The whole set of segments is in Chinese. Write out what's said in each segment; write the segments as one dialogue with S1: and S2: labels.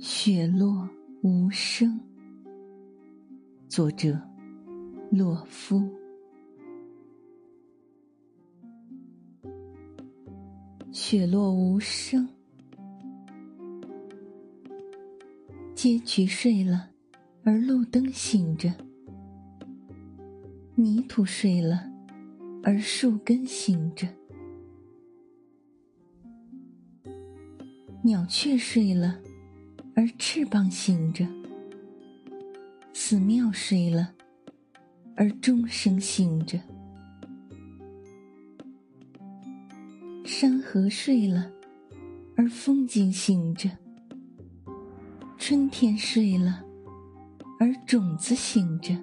S1: 雪落无声。作者：洛夫。雪落无声，街渠睡了，而路灯醒着；泥土睡了，而树根醒着；鸟雀睡了。而翅膀醒着，寺庙睡了，而钟声醒着；山河睡了，而风景醒着；春天睡了，而种子醒着；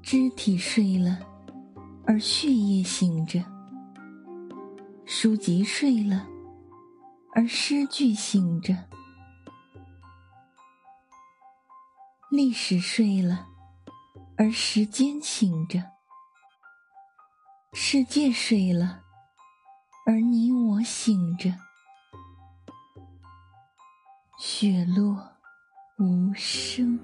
S1: 肢体睡了，而血液醒着；书籍睡了。而诗句醒着，历史睡了，而时间醒着；世界睡了，而你我醒着。雪落无声。